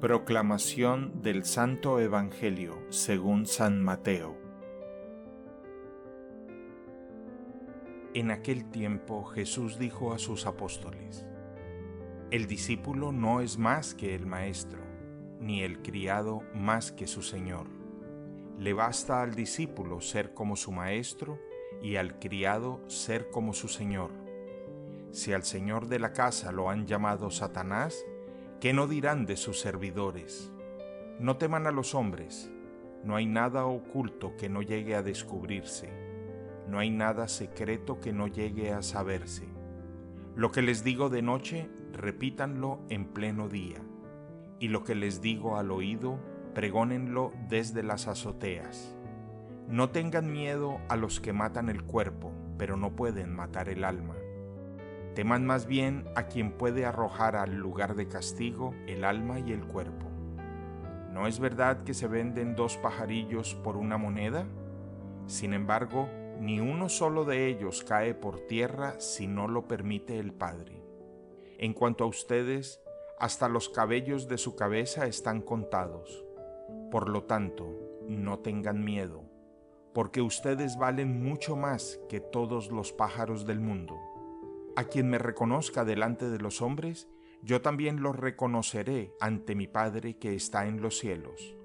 Proclamación del Santo Evangelio según San Mateo En aquel tiempo Jesús dijo a sus apóstoles, El discípulo no es más que el maestro, ni el criado más que su señor. Le basta al discípulo ser como su maestro y al criado ser como su señor. Si al señor de la casa lo han llamado Satanás, ¿Qué no dirán de sus servidores? No teman a los hombres, no hay nada oculto que no llegue a descubrirse, no hay nada secreto que no llegue a saberse. Lo que les digo de noche, repítanlo en pleno día, y lo que les digo al oído, pregónenlo desde las azoteas. No tengan miedo a los que matan el cuerpo, pero no pueden matar el alma Teman más bien a quien puede arrojar al lugar de castigo el alma y el cuerpo. ¿No es verdad que se venden dos pajarillos por una moneda? Sin embargo, ni uno solo de ellos cae por tierra si no lo permite el Padre. En cuanto a ustedes, hasta los cabellos de su cabeza están contados. Por lo tanto, no tengan miedo, porque ustedes valen mucho más que todos los pájaros del mundo. A quien me reconozca delante de los hombres, yo también lo reconoceré ante mi Padre que está en los cielos.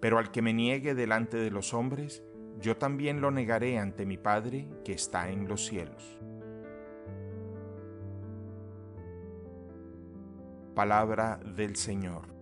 Pero al que me niegue delante de los hombres, yo también lo negaré ante mi Padre que está en los cielos. Palabra del Señor.